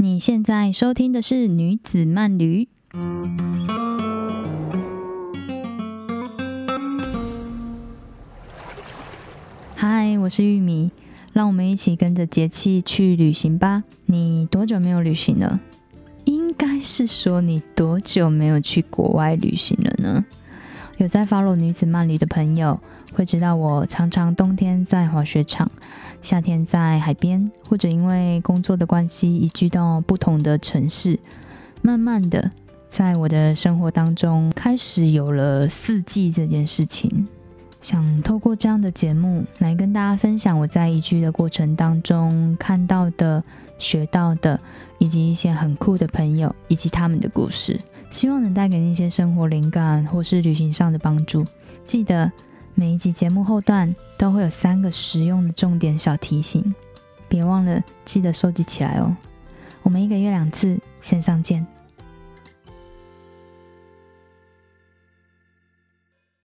你现在收听的是女子慢旅。嗨，我是玉米，让我们一起跟着节气去旅行吧。你多久没有旅行了？应该是说你多久没有去国外旅行了呢？有在 follow 女子慢旅的朋友会知道，我常常冬天在滑雪场。夏天在海边，或者因为工作的关系移居到不同的城市，慢慢的，在我的生活当中开始有了四季这件事情。想透过这样的节目来跟大家分享我在移居的过程当中看到的、学到的，以及一些很酷的朋友以及他们的故事，希望能带给你一些生活灵感或是旅行上的帮助。记得。每一集节目后段都会有三个实用的重点小提醒，别忘了记得收集起来哦。我们一个月两次线上见。